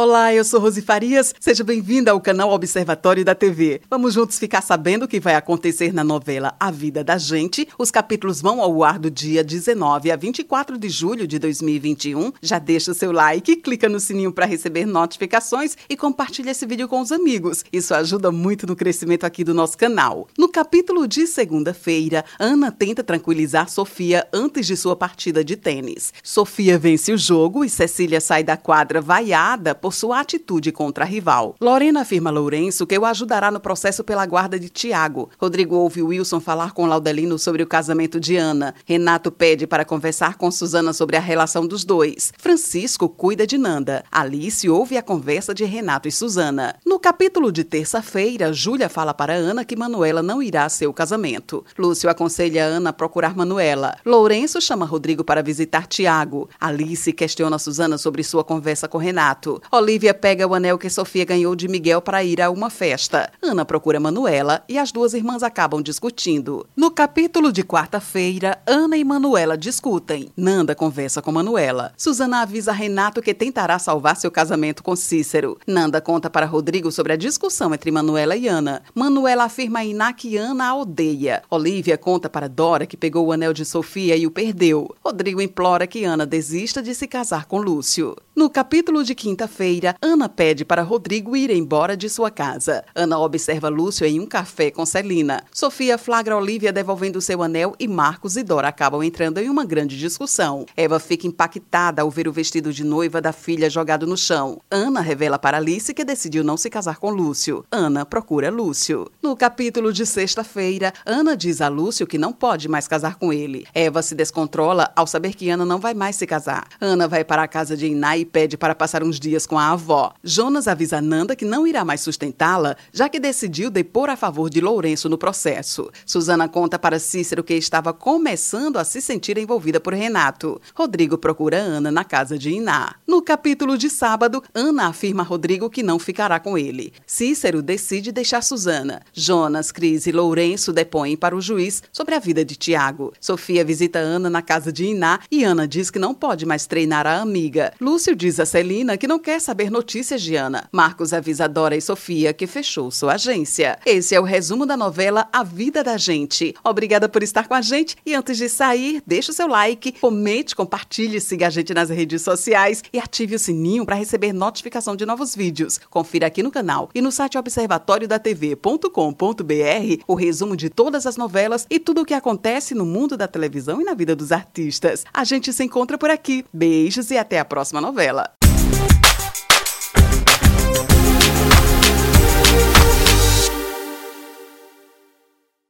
Olá, eu sou Rosi Farias. Seja bem-vinda ao canal Observatório da TV. Vamos juntos ficar sabendo o que vai acontecer na novela A Vida da Gente. Os capítulos vão ao ar do dia 19 a 24 de julho de 2021. Já deixa o seu like, clica no sininho para receber notificações e compartilha esse vídeo com os amigos. Isso ajuda muito no crescimento aqui do nosso canal. No capítulo de segunda-feira, Ana tenta tranquilizar Sofia antes de sua partida de tênis. Sofia vence o jogo e Cecília sai da quadra vaiada por por sua atitude contra a rival. Lorena afirma a Lourenço que o ajudará no processo pela guarda de Tiago. Rodrigo ouve Wilson falar com Laudelino sobre o casamento de Ana. Renato pede para conversar com Suzana sobre a relação dos dois. Francisco cuida de Nanda. Alice ouve a conversa de Renato e Suzana. No capítulo de terça-feira, Júlia fala para Ana que Manuela não irá a seu casamento. Lúcio aconselha Ana a procurar Manuela. Lourenço chama Rodrigo para visitar Tiago. Alice questiona Suzana sobre sua conversa com Renato. Olivia pega o anel que Sofia ganhou de Miguel para ir a uma festa. Ana procura Manuela e as duas irmãs acabam discutindo. No capítulo de quarta-feira, Ana e Manuela discutem. Nanda conversa com Manuela. Suzana avisa Renato que tentará salvar seu casamento com Cícero. Nanda conta para Rodrigo sobre a discussão entre Manuela e Ana. Manuela afirma a Iná que Ana a odeia. Olivia conta para Dora que pegou o anel de Sofia e o perdeu. Rodrigo implora que Ana desista de se casar com Lúcio. No capítulo de quinta-feira, Ana pede para Rodrigo ir embora de sua casa. Ana observa Lúcio em um café com Celina. Sofia flagra Olivia devolvendo seu anel e Marcos e Dora acabam entrando em uma grande discussão. Eva fica impactada ao ver o vestido de noiva da filha jogado no chão. Ana revela para Alice que decidiu não se casar com Lúcio. Ana procura Lúcio. No capítulo de sexta-feira, Ana diz a Lúcio que não pode mais casar com ele. Eva se descontrola ao saber que Ana não vai mais se casar. Ana vai para a casa de Iná e pede para passar uns dias com a avó. Jonas avisa Nanda que não irá mais sustentá-la, já que decidiu depor a favor de Lourenço no processo. Susana conta para Cícero que estava começando a se sentir envolvida por Renato. Rodrigo procura Ana na casa de Iná. No capítulo de sábado, Ana afirma a Rodrigo que não ficará com ele. Cícero decide deixar Susana. Jonas, Cris e Lourenço depõem para o juiz sobre a vida de Tiago. Sofia visita Ana na casa de Iná e Ana diz que não pode mais treinar a amiga. Lúcio diz a Celina que não quer saber notícias de Ana. Marcos avisa Dora e Sofia que fechou sua agência. Esse é o resumo da novela A Vida da Gente. Obrigada por estar com a gente e antes de sair, deixe o seu like, comente, compartilhe, siga a gente nas redes sociais e ative o sininho para receber notificação de novos vídeos. Confira aqui no canal e no site observatoriodatv.com.br o resumo de todas as novelas e tudo o que acontece no mundo da televisão e na vida dos artistas. A gente se encontra por aqui. Beijos e até a próxima novela. 对了，